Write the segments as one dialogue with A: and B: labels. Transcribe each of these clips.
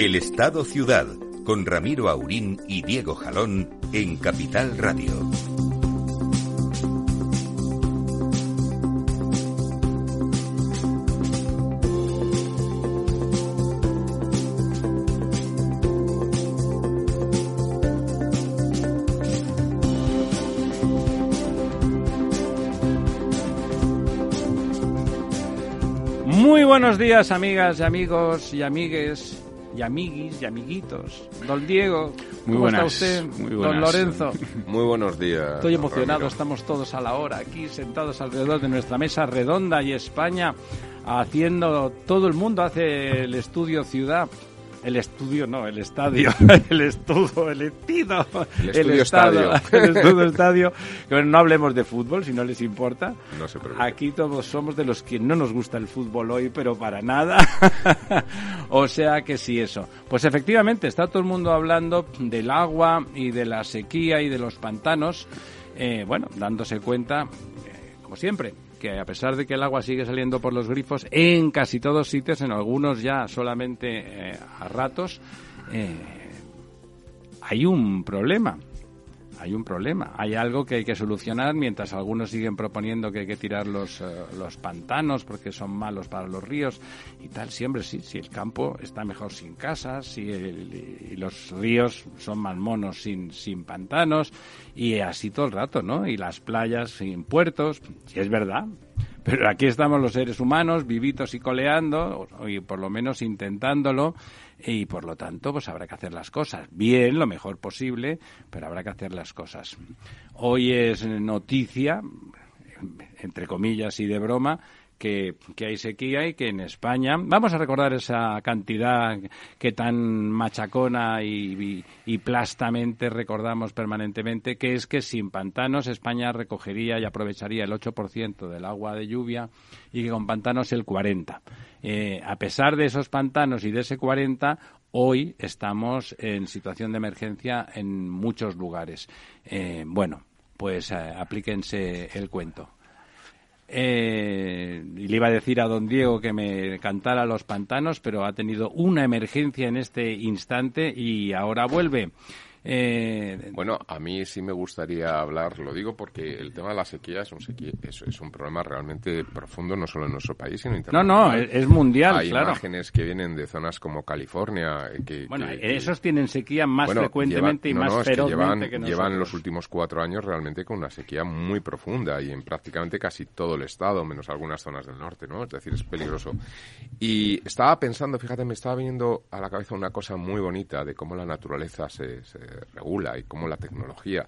A: El Estado Ciudad, con Ramiro Aurín y Diego Jalón en Capital Radio.
B: Muy buenos días, amigas y amigos y amigues y amiguis y amiguitos. Don Diego,
C: Muy
B: ¿cómo
C: buenas,
B: está usted?
C: muy
B: Don. Lorenzo.
D: Muy buenos días.
B: Estoy emocionado,
D: Ramiro.
B: estamos todos a la hora aquí, sentados alrededor de nuestra mesa redonda y España haciendo, todo el mundo hace el estudio ciudad. El estudio, no, el estadio, el estudio, el estido,
D: El estudio
B: estado,
D: estadio.
B: el estudio estadio. Bueno, no hablemos de fútbol si no les importa.
D: No se preocupe.
B: Aquí todos somos de los que no nos gusta el fútbol hoy, pero para nada. o sea que sí, eso. Pues efectivamente, está todo el mundo hablando del agua y de la sequía y de los pantanos. Eh, bueno, dándose cuenta, eh, como siempre, que a pesar de que el agua sigue saliendo por los grifos, en casi todos sitios, en algunos ya solamente eh, a ratos, eh, hay un problema. Hay un problema, hay algo que hay que solucionar mientras algunos siguen proponiendo que hay que tirar los, eh, los pantanos porque son malos para los ríos y tal. Siempre sí, si el campo está mejor sin casas, si el- los ríos son más monos sin, sin pantanos y así todo el rato, ¿no? Y las playas sin puertos, si es verdad. Pero aquí estamos los seres humanos, vivitos y coleando, y por lo menos intentándolo, y por lo tanto, pues habrá que hacer las cosas bien, lo mejor posible, pero habrá que hacer las cosas. Hoy es noticia, entre comillas y de broma, que, hay sequía y que en España vamos a recordar esa cantidad que tan machacona y plastamente recordamos permanentemente, que es que sin pantanos España recogería y aprovecharía el 8% del agua de lluvia y que con pantanos el 40%. Eh, a pesar de esos pantanos y de ese 40%, hoy estamos en situación de emergencia en muchos lugares. Eh, bueno, pues eh, aplíquense el cuento. Eh, y le iba a decir a don Diego que me cantara los pantanos, pero ha tenido una emergencia en este instante y ahora vuelve. Eh,
D: Bueno, a mí sí me gustaría hablar, lo digo porque el tema de la sequía es un, sequía, es, es un problema realmente profundo, no solo en nuestro país, sino
B: no,
D: internacional.
B: no, es, es mundial,
D: Hay
B: claro.
D: imágenes que vienen de zonas como California. Que,
B: Bueno,
D: que- que-
B: esos tienen sequía más
D: bueno,
B: frecuentemente
D: llevan-
B: y
D: no,
B: más
D: no, es que
B: ferozmente
D: llevan,
B: que nosotros.
D: llevan los últimos cuatro años realmente con una sequía muy profunda y en prácticamente casi todo el estado, menos algunas zonas del norte, ¿no? Es decir, es peligroso. Y estaba pensando, fíjate, me estaba viniendo a la cabeza una cosa muy bonita de cómo la naturaleza se, se regula y cómo la tecnología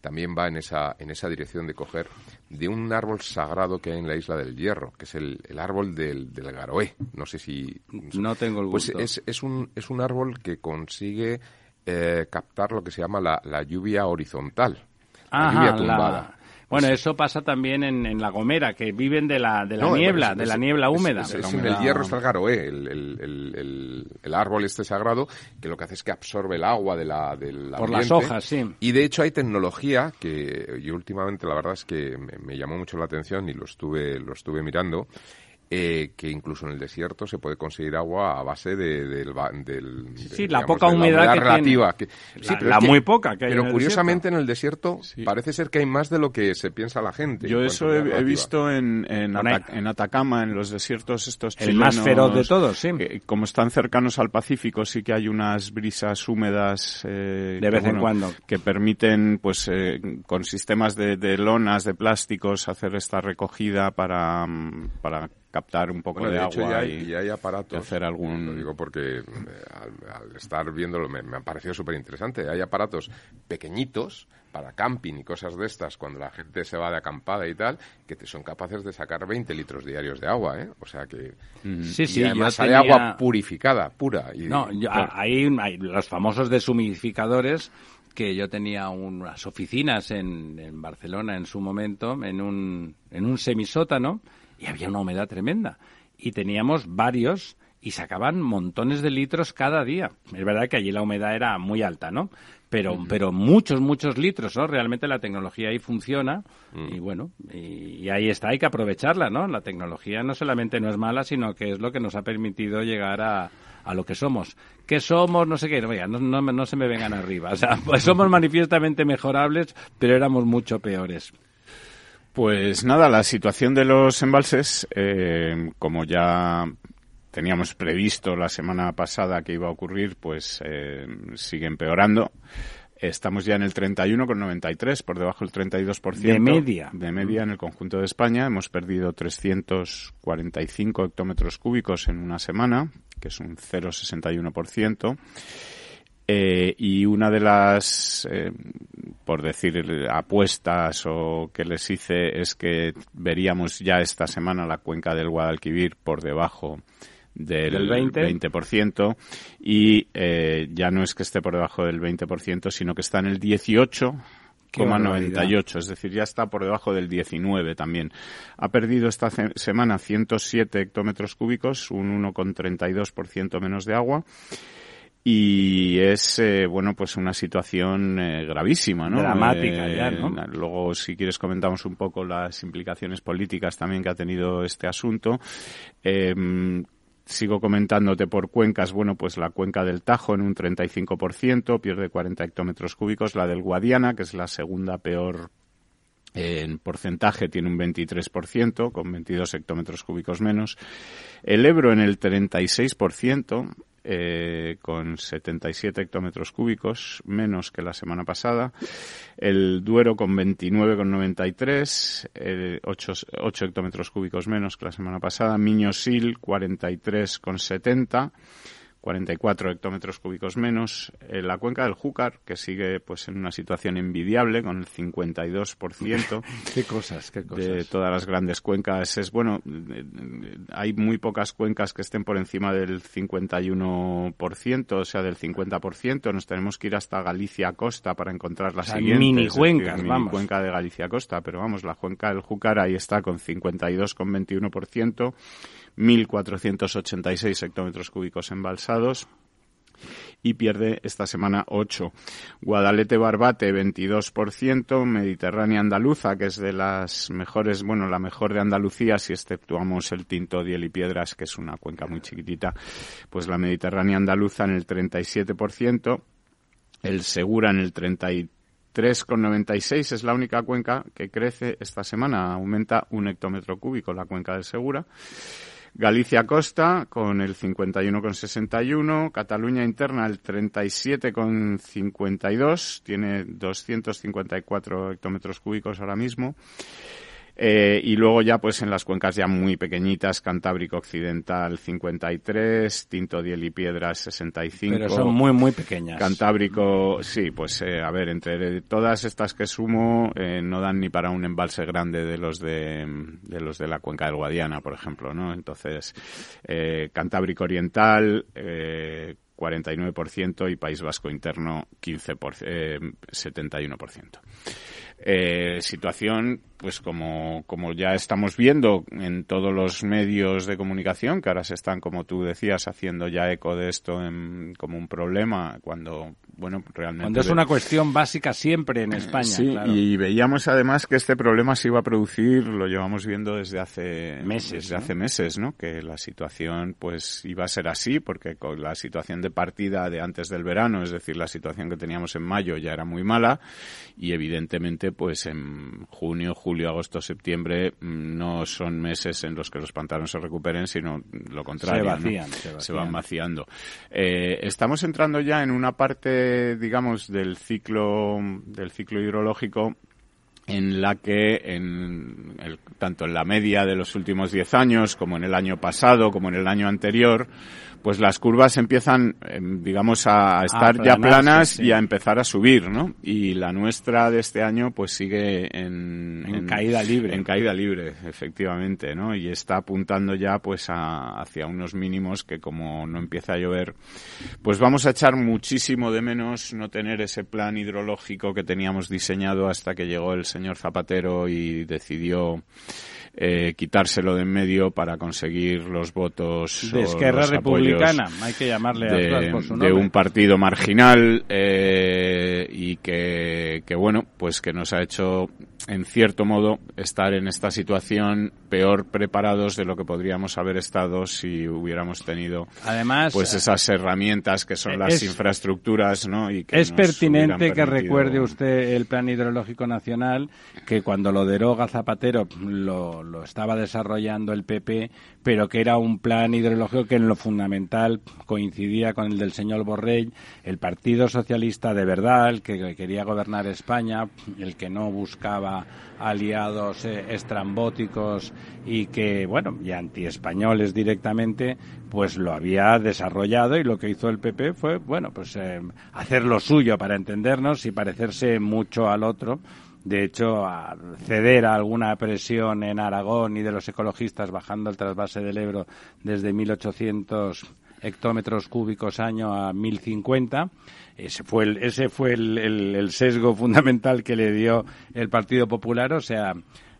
D: también va en esa, en esa dirección de coger de un árbol sagrado que hay en la isla del Hierro, que es el, el árbol del, del Garoé. No sé si...
B: No tengo el
D: Pues
B: gusto.
D: es, es, un, es un árbol que consigue eh, captar lo que se llama la, la lluvia horizontal. La lluvia
B: la-
D: tumbada.
B: Bueno, eso pasa también en, en La Gomera, que viven de la, de la
D: No,
B: niebla,
D: es-
B: de la niebla húmeda.
D: es- en el hierro está el garoé, el, el- el- el- el árbol este sagrado, que lo que hace es que absorbe el agua de la, del
B: Por las hojas, sí.
D: Y de hecho hay tecnología que yo últimamente la verdad es que me, me llamó mucho la atención y lo estuve, lo estuve mirando. Eh, que incluso en el desierto se puede conseguir agua a base de, del, del-
B: Sí,
D: de,
B: sí, la
D: digamos,
B: poca humedad que
D: relativa. que-
B: La-
D: sí, pero
B: la
D: que-
B: muy poca que hay
D: Pero
B: en el
D: curiosamente en el desierto parece ser que hay más de lo que se piensa la gente.
C: Yo eso he, visto en, en,
B: Bueno,
C: Ata- en Atacama, en los desiertos estos
B: El más
C: chilenos,
B: feroz de todos, sí.
C: que como están cercanos al Pacífico, sí que hay unas brisas húmedas eh,
B: De vez en cuando.
C: que permiten, pues, eh, con sistemas de, de lonas, de plásticos, hacer esta recogida para, mm, para captar un poco
D: Bueno,
C: de,
D: de hecho,
C: agua
D: ya hay,
C: y,
D: ya hay aparatos.
C: y hacer algún
D: Lo digo porque eh, al, al estar viéndolo me, me ha parecido súper interesante. Hay aparatos pequeñitos, para camping y cosas de estas, cuando la gente se va de acampada y tal, que te son capaces de sacar 20 litros diarios de agua, ¿eh? O sea que...
B: Sí, sí,
D: y además
B: tenía-
D: agua purificada, pura. Y,
B: No, yo-
D: claro,
B: hay, hay los famosos deshumidificadores que yo tenía unas oficinas en, en Barcelona en su momento, en un, en un semisótano, y había una humedad tremenda. Y teníamos varios y sacaban montones de litros cada día. Es verdad que allí la humedad era muy alta, ¿no? Pero, pero muchos, muchos litros, ¿no? Realmente la tecnología ahí funciona y bueno, y, y ahí está, hay que aprovecharla, ¿no? La tecnología no solamente no es mala, sino que es lo que nos ha permitido llegar a, a lo que somos. ¿Qué somos? No sé qué. Oiga, no, no, no se me vengan arriba. O sea, pues somos manifiestamente mejorables, pero éramos mucho peores.
C: Pues nada, la situación de los embalses, eh, como ya teníamos previsto la semana pasada que iba a ocurrir, pues eh, sigue empeorando. Estamos ya en el 31,93, por debajo del 32%.
B: De media.
C: De media en el conjunto de España. Hemos perdido 345 hectómetros cúbicos en una semana, que es un 0,61%. Eh, y una de las, eh, por decir, apuestas o que les hice es que veríamos ya esta semana la cuenca del Guadalquivir por debajo del,
B: Del 20.
C: 20% y eh, ya no es que esté por debajo del 20%, sino que está en el 18,98, es decir, ya está por debajo del 19 también. Ha perdido esta semana 107 hectómetros cúbicos, un 1,32% menos de agua y es eh, bueno pues una situación eh, gravísima no
B: Dramática
C: Eh,
B: ya, ¿no?
C: luego si quieres comentamos un poco las implicaciones políticas también que ha tenido este asunto Eh, Sigo comentándote por cuencas, bueno, pues la cuenca del Tajo en un 35%, pierde 40 hectómetros cúbicos, la del Guadiana, que es la segunda peor en porcentaje tiene un 23%, con 22 hectómetros cúbicos menos. El Ebro en el 36%, eh, con 77 hectómetros cúbicos menos que la semana pasada. El Duero con 29,93, eh, 8, 8 hectómetros cúbicos menos que la semana pasada. Miño-Sil 43,70. 44 hectómetros cúbicos menos. Eh, la cuenca del Júcar, que sigue pues en una situación envidiable, con el 52%
B: Qué cosas, qué cosas.
C: de todas las grandes cuencas. Es bueno, eh, eh, hay muy pocas cuencas que estén por encima del 51%, o sea, del 50%. Nos tenemos que ir hasta Galicia Costa para encontrar la
B: O sea,
C: siguiente.
B: mini
C: es decir,
B: cuencas,
C: mini
B: vamos.
C: cuenca de Galicia Costa, pero vamos, la cuenca del Júcar ahí está con 52,21%. 1.486 hectómetros cúbicos embalsados y pierde esta semana 8. Guadalete Barbate 22%, Mediterránea Andaluza, que es de las mejores, bueno, la mejor de Andalucía si exceptuamos el Tinto, Diel y Piedras, que es una cuenca muy chiquitita, pues la Mediterránea Andaluza en el 37%, el Segura en el 33,96 es la única cuenca que crece esta semana, aumenta un hectómetro cúbico la cuenca del Segura. Galicia Costa con el 51,61, Cataluña Interna el 37,52, tiene 254 hectómetros cúbicos ahora mismo. Eh, y luego ya pues en las cuencas ya muy pequeñitas, Cantábrico Occidental 53, Tinto Diel y Piedras 65.
B: Pero son muy, muy pequeñas.
C: Cantábrico, sí, pues eh, a ver, entre todas estas que sumo, eh, no dan ni para un embalse grande de los de, de los de la cuenca del Guadiana, por ejemplo, ¿no? Entonces, eh, Cantábrico Oriental, eh, 49% y País Vasco Interno 15%, eh, 71%. Eh, situación, pues como, como ya estamos viendo en todos los medios de comunicación, que ahora se están, como tú decías, haciendo ya eco de esto en- como un problema, cuando, bueno, realmente...
B: Cuando es una cuestión básica siempre en España,
C: Sí,
B: claro.
C: y veíamos además que este problema se iba a producir, lo llevamos viendo desde hace
B: Meses,
C: desde
B: ¿no?
C: hace meses, ¿no? Que la situación pues iba a ser así, porque con la situación de partida de antes del verano, es decir, la situación que teníamos en mayo ya era muy mala, y evidentemente pues en junio, julio, agosto, septiembre mm, no son meses en los que los pantanos se recuperen, sino lo contrario. ¿no?
B: vacían, se
C: se
B: vacían.
C: van vaciando. Eh, estamos entrando ya en una parte, digamos, del ciclo, del ciclo hidrológico en la que en tanto en la media de los últimos 10 años como en el año pasado como en el año anterior pues las curvas empiezan, em, digamos, a estar ya planas y a empezar a subir, ¿no? Y la nuestra de este año, pues sigue en,
B: en, caída libre.
C: En caída libre, efectivamente, ¿no? Y está apuntando ya, pues, a, hacia unos mínimos que como no empieza a llover, pues vamos a echar muchísimo de menos no tener ese plan hidrológico que teníamos diseñado hasta que llegó el señor Zapatero y decidió eh, quitárselo de en medio para conseguir los votos
B: de Esquerra Republicana, hay que llamarle
C: de,
B: por su nombre.
C: de un partido marginal eh, y que, que bueno, pues que nos ha hecho en cierto modo estar en esta situación peor preparados de lo que podríamos haber estado si hubiéramos tenido
B: además
C: pues esas herramientas que son las infraestructuras no y
B: es pertinente que recuerde usted el plan hidrológico nacional que cuando lo deroga Zapatero lo, lo estaba desarrollando el PP, pero que era un plan hidrológico que en lo fundamental coincidía con el del señor Borrell, el Partido Socialista de verdad, el que quería gobernar España, el que no buscaba aliados eh, estrambóticos y que, bueno, y antiespañoles directamente, pues lo había desarrollado y lo que hizo el PP fue, bueno, pues eh, hacer lo suyo para entendernos y parecerse mucho al otro de hecho, a ceder a alguna presión en Aragón y de los ecologistas bajando el trasvase del Ebro desde 1.800 hectómetros cúbicos año a 1.050. Ese fue, el, ese fue el, sesgo fundamental que le dio el Partido Popular, o sea,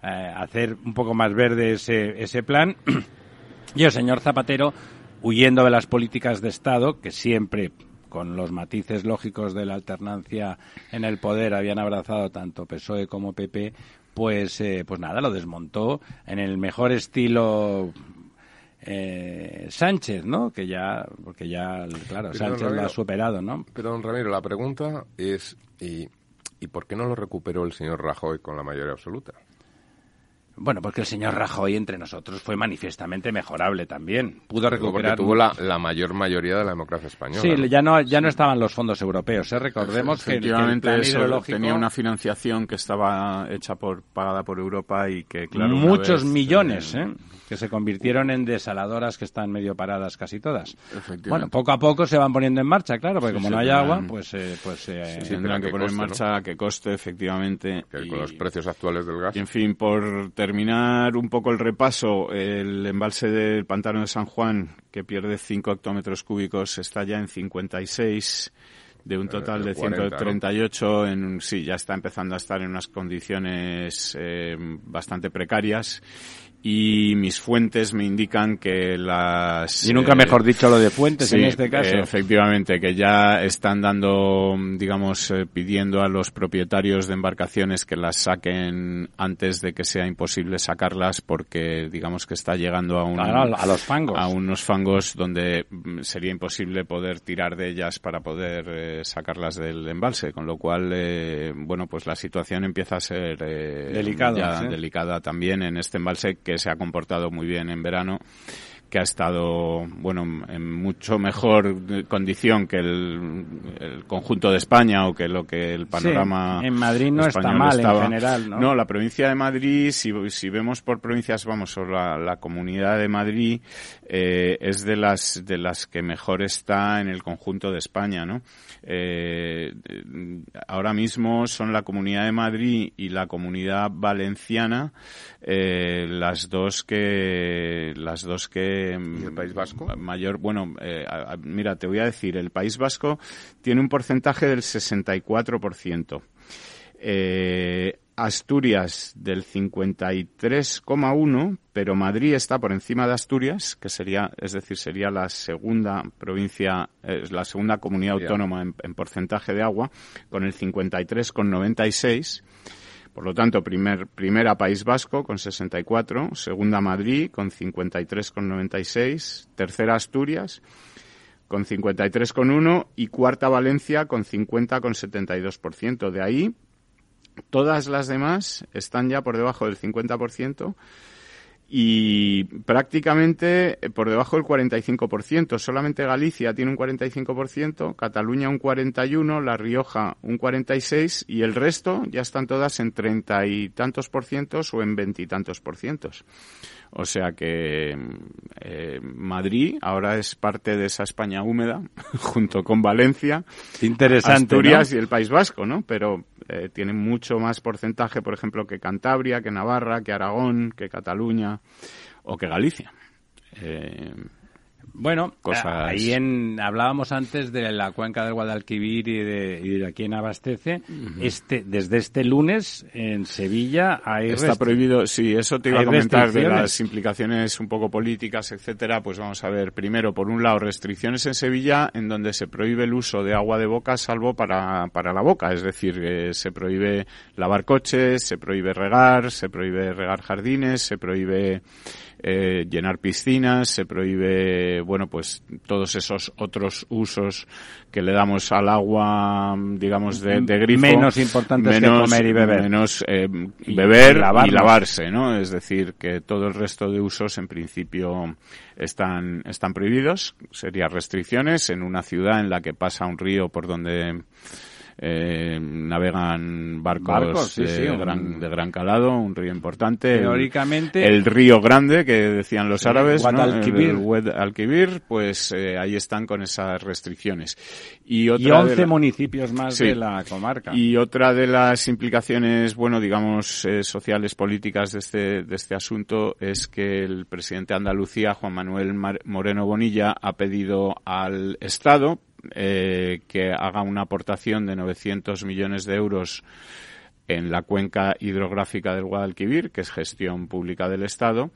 B: eh, hacer un poco más verde ese, ese plan. y el señor Zapatero, huyendo de las políticas de Estado, que siempre con los matices lógicos de la alternancia en el poder habían abrazado tanto PSOE como PP, pues, eh, pues nada, lo desmontó en el mejor estilo eh, Sánchez, ¿no? Que ya, porque ya, claro, Sánchez lo ha superado, ¿no?
D: Pero, don Ramiro, la pregunta es, ¿y, ¿y por qué no lo recuperó el señor Rajoy con la mayoría absoluta?
B: Bueno, porque el señor Rajoy entre nosotros fue manifiestamente mejorable también. Pudo recuperar.
D: Porque tuvo la, mayor mayoría de la democracia española.
B: Sí, ya no ya no estaban los fondos europeos. ¿eh? Recordemos que,
C: tenía una financiación que estaba hecha por pagada por Europa y que claro
B: muchos millones, ¿eh? Que se convirtieron en desaladoras que están medio paradas casi todas. Bueno, poco a poco se van poniendo en marcha, claro, porque como no hay agua, pues eh, pues
C: eh, tendrán que, poner en marcha a que coste efectivamente
D: con los precios actuales del gas.
C: Y, en fin, por terminar un poco el repaso, el embalse del pantano de San Juan que pierde 5 hectómetros cúbicos está ya en 56 de un total de 138 en sí ya está empezando a estar en unas condiciones eh, bastante precarias y mis fuentes me indican que las...
B: Y nunca mejor dicho lo de fuentes en este caso.
C: efectivamente, que ya están dando, digamos, eh, pidiendo a los propietarios de embarcaciones que las saquen antes de que sea imposible sacarlas porque, digamos, que está llegando a, un,
B: a los fangos.
C: A unos fangos donde mm, sería imposible poder tirar de ellas para poder eh, sacarlas del embalse, con lo cual, eh, bueno, pues la situación empieza a ser
B: delicada,
C: delicada también en este embalse que se ha comportado muy bien en verano que ha estado bueno en mucho mejor condición que el, conjunto de España o que lo que el panorama
B: en Madrid no está mal en general ¿no?
C: no la provincia de Madrid si, si vemos por provincias vamos la, la comunidad de Madrid eh, es de las de las que mejor está en el conjunto de España no eh, ahora mismo son la Comunidad de Madrid y la Comunidad Valenciana eh, las dos que las dos que
D: el País Vasco
C: mayor bueno eh, mira te voy a decir el País Vasco tiene un porcentaje del 64% eh, Asturias del 53,1, pero Madrid está por encima de Asturias, que sería, es decir, sería la segunda provincia, es la segunda comunidad autónoma en, porcentaje de agua, con el 53,96. Por lo tanto, primer, primera País Vasco con 64, segunda Madrid con 53,96, tercera Asturias con 53,1 y cuarta Valencia con 50,72%. De ahí Todas las demás están ya por debajo del 50% y prácticamente por debajo del 45%. Solamente Galicia tiene un 45%, Cataluña un 41%, La Rioja un 46% y el resto ya están todas en treinta y tantos por cientos o en veintitantos por cientos. O sea que eh, Madrid ahora es parte de esa España húmeda, junto con Valencia,
B: Interesante,
C: Asturias
B: ¿no?
C: y el País Vasco, ¿no? Pero eh, tiene mucho más porcentaje, por ejemplo, que Cantabria, que Navarra, que Aragón, que Cataluña o que Galicia. Eh,
B: Bueno,
C: Cosas-
B: ahí en, hablábamos antes de la cuenca del Guadalquivir y de, y de quién abastece. Este, desde este lunes en Sevilla hay
C: Está prohibido, sí, eso te iba a comentar de las implicaciones un poco políticas, etcétera. Pues vamos a ver, primero, por un lado, restricciones en Sevilla en donde se prohíbe el uso de agua de boca salvo para, para la boca, es decir, que se prohíbe lavar coches, se prohíbe regar, se prohíbe regar jardines, se prohíbe eh, llenar piscinas, se prohíbe, bueno, pues todos esos otros usos que le damos al agua, digamos, de, de grifo.
B: Menos importantes que comer y beber.
C: Menos eh, beber
B: y
C: lavarse, ¿no? Es decir, que todo el resto de usos en principio están, están prohibidos. Serían restricciones en una ciudad en la que pasa un río por donde eh, navegan barcos,
B: Barcos, sí,
C: de,
B: sí, un-
C: gran, de gran calado, un río importante. El-
B: Teóricamente-
C: El, río grande que decían los árabes, ¿no? El pues eh, ahí están con esas restricciones. Y, otra
B: y
C: de
B: 11
C: la-
B: municipios más
C: Sí.
B: de la comarca.
C: y otra de las implicaciones, bueno, digamos, eh, sociales, políticas de este, de este asunto es que el presidente de Andalucía, Juan Manuel Mar- Moreno Bonilla, ha pedido al Estado eh, que haga una aportación de 900 millones de euros en la cuenca hidrográfica del Guadalquivir, que es gestión pública del Estado,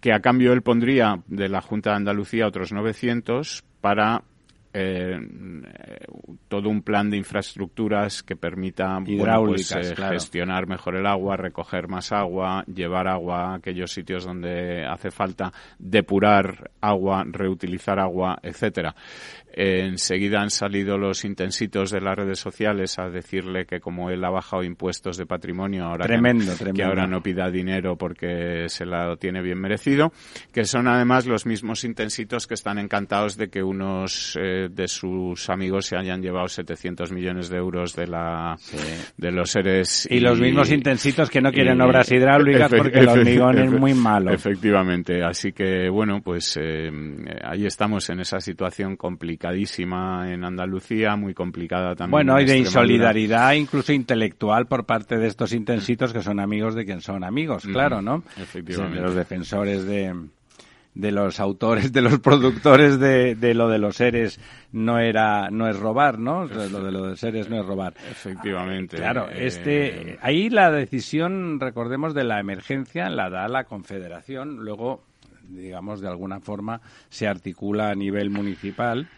C: que a cambio él pondría de la Junta de Andalucía otros 900 para eh, todo un plan de infraestructuras que permita bueno, pues, eh,
B: claro.
C: gestionar mejor el agua, recoger más agua, llevar agua a aquellos sitios donde hace falta, depurar agua, reutilizar agua, etcétera. Enseguida han salido los intensitos de las redes sociales a decirle que como él ha bajado impuestos de patrimonio, ahora que-
B: Tremendo,
C: que
B: tremendo.
C: ahora no pida dinero porque se la tiene bien merecido, que son además los mismos intensitos que están encantados de que unos eh, de sus amigos se hayan llevado 700 millones de euros de la de los seres
B: Y los mismos intensitos que no quieren
C: y-
B: obras hidráulicas porque el hormigón es muy malo.
C: Efectivamente, así que bueno, pues eh, ahí estamos en esa situación complicadísima en Andalucía, muy complicada también.
B: Bueno, y de insolidaridad incluso intelectual por parte de estos intensitos que son amigos de quien son amigos, claro, ¿no?
C: efectivamente.
B: De los defensores de, de los autores, de los productores de, de lo de los seres no era, no es robar, ¿no? Lo de los seres no es robar.
C: Efectivamente.
B: Claro,
C: eh,
B: este, ahí la decisión, recordemos, de la emergencia la da la Confederación, luego, digamos, de alguna forma se articula a nivel municipal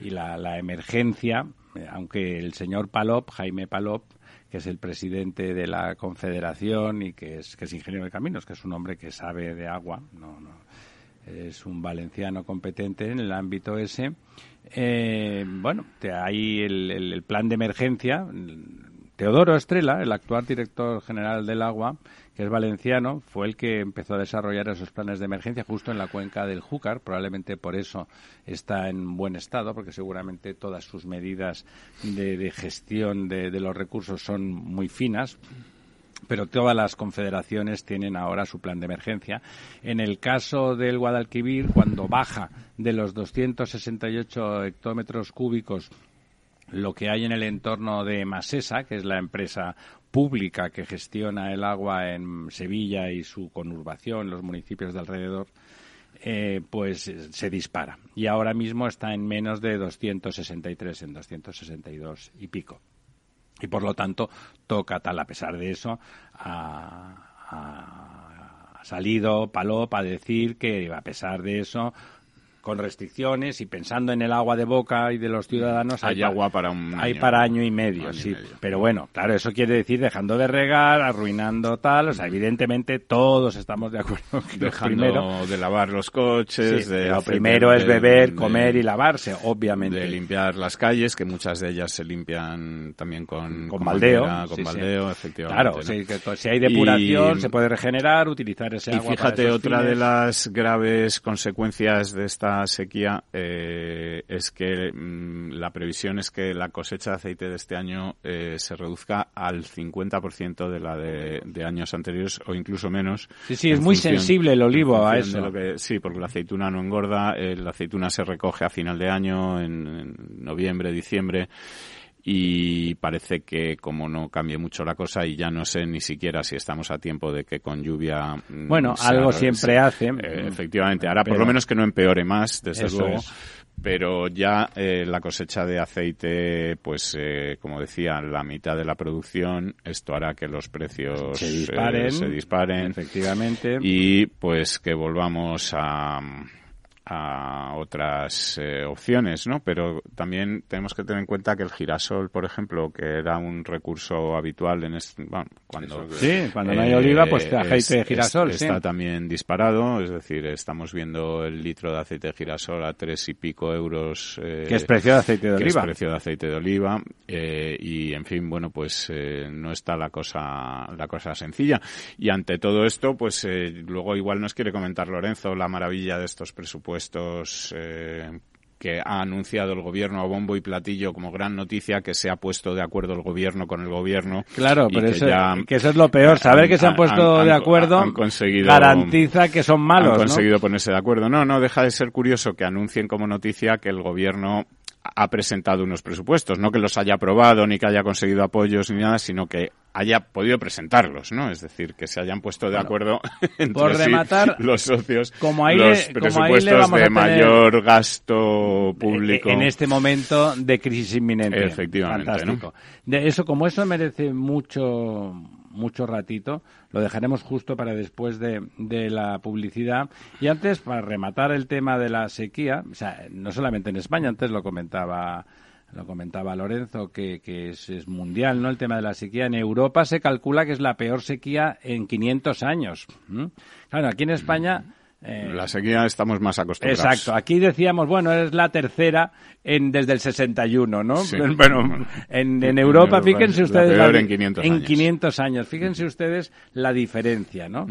B: y la, la emergencia, eh, aunque el señor Palop, Jaime Palop, que es el presidente de la Confederación y que es, que es ingeniero de caminos, que es un hombre que sabe de agua, no, no, es un valenciano competente en el ámbito ese. Eh, bueno, hay el- el plan de emergencia. Teodoro Estrella, el actual director general del agua, que es valenciano, fue el que empezó a desarrollar esos planes de emergencia justo en la cuenca del Júcar. Probablemente por eso está en buen estado, porque seguramente todas sus medidas de, gestión de los recursos son muy finas pero todas las confederaciones tienen ahora su plan de emergencia. En el caso del Guadalquivir, cuando baja de los 268 hectómetros cúbicos lo que hay en el entorno de Masesa, que es la empresa pública que gestiona el agua en Sevilla y su conurbación, los municipios de alrededor, eh, pues eh, se dispara. Y ahora mismo está en menos de 263, en 262 y pico y por lo tanto toca tal a pesar de eso ha, salido Palop a decir que a pesar de eso con restricciones y pensando en el agua de boca y de los ciudadanos.
C: Hay, agua para un
B: Hay para año y medio, sí. Pero bueno, claro, eso quiere decir dejando de regar, arruinando tal. O sea, evidentemente todos estamos de acuerdo que
C: dejando primero, de lavar los coches. de
B: lo primero es beber, comer y lavarse, obviamente.
C: De limpiar las calles, que muchas de ellas se limpian también con,
B: con, baldeo.
C: con baldeo, efectivamente.
B: Claro, que, si hay depuración, se puede regenerar, utilizar ese agua.
C: Y fíjate, otra de las graves consecuencias de esta sequía eh, es que mm, la previsión es que la cosecha de aceite de este año eh, se reduzca al 50% de la de, años anteriores o incluso menos.
B: Sí, sí, es muy sensible el olivo a eso.
C: sí, porque la aceituna no engorda, eh, la aceituna se recoge a final de año, en noviembre, diciembre y parece que como no cambie mucho la cosa y ya no sé ni siquiera si estamos a tiempo de que con lluvia
B: mm, bueno algo siempre hace.
C: Eh, efectivamente ahora por lo menos que no empeore más desde luego. pero ya eh, la cosecha de aceite, pues eh, como decía, la mitad de la producción, esto hará que los precios
B: se disparen,
C: se disparen.
B: efectivamente,
C: y pues que volvamos a, a otras eh, opciones, ¿no? Pero también tenemos que tener en cuenta que el girasol, por ejemplo, que era un recurso habitual en este, bueno, cuando
B: sí, cuando no hay oliva, pues eh, aceite de girasol,
C: está también disparado, es decir, estamos viendo el litro de aceite de girasol a tres y pico euros.
B: Eh, que es precio de aceite de oliva.
C: es precio de aceite de oliva eh, y, en fin, bueno, pues no está la cosa la cosa sencilla y ante todo esto, pues luego igual nos quiere comentar Lorenzo la maravilla de estos presupuestos estos eh, que ha anunciado el gobierno a bombo y platillo como gran noticia que se ha puesto de acuerdo el gobierno con el gobierno.
B: Claro, pero eso, que eso es lo peor. Saber que se han puesto de acuerdo garantiza que son malos.
C: Han conseguido ponerse de acuerdo. No, no deja de ser curioso que anuncien como noticia que el gobierno ha presentado unos presupuestos, no que los haya aprobado ni que haya conseguido apoyos ni nada, sino que haya podido presentarlos, ¿no? Es decir, que se hayan puesto de acuerdo entre
B: por rematar,
C: los socios
B: como ahí
C: los presupuestos de mayor gasto público
B: en este momento de crisis inminente.
C: Efectivamente,
B: Fantástico. De eso, como eso merece mucho mucho ratito. Lo dejaremos justo para después de, de, la publicidad. Y antes, para rematar el tema de la sequía, o sea, no solamente en España, antes lo comentaba lo comentaba Lorenzo, que, que es, es, mundial, ¿no? El tema de la sequía. En Europa se calcula que es la peor sequía en 500 años. Claro, aquí en España
C: eh, la sequía estamos más acostumbrados.
B: Exacto. Aquí decíamos, bueno, es la tercera en, desde el 61, ¿no? Bueno, en, en, Europa, fíjense ustedes.
C: en 500
B: en 500 años. Fíjense ustedes la diferencia, ¿no?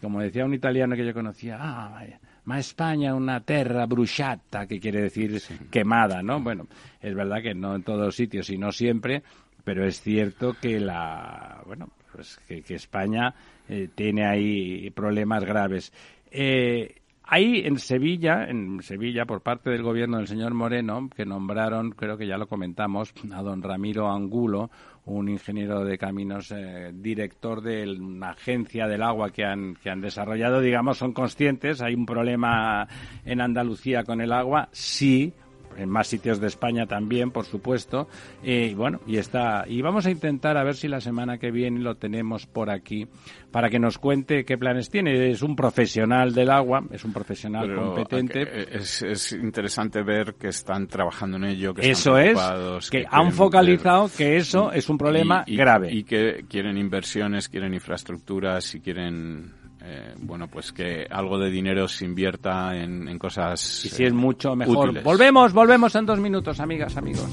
B: Como decía un italiano que yo conocía, ah, vaya. Ma España una terra bruciata, que quiere decir quemada, ¿no? Bueno, es verdad que no en todos sitios y no siempre, pero es cierto que la, bueno, pues que, que España eh, tiene ahí problemas graves. Eh, hay en Sevilla, en Sevilla, por parte del gobierno del señor Moreno, que nombraron, creo que ya lo comentamos, a don Ramiro Angulo, un ingeniero de caminos, eh, director de una agencia del agua que han, que han desarrollado, digamos, son conscientes, hay un problema en Andalucía con el agua, sí, en más sitios de España también, por supuesto. Y bueno, y está. Y vamos a intentar a ver si la semana que viene lo tenemos por aquí para que nos cuente qué planes tiene. Es un profesional del agua, es un profesional competente.
C: Es, interesante ver que están trabajando en ello, que
B: eso
C: están
B: es, que, han focalizado que eso es un problema grave.
C: Y que quieren inversiones, quieren infraestructuras y quieren eh, bueno, pues que algo de dinero se invierta en, cosas.
B: Y si es mucho mejor. Volvemos, volvemos en dos minutos, amigas, amigos.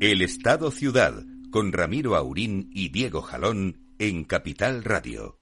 A: El Estado Ciudad, con Ramiro Aurín y Diego Jalón en Capital Radio.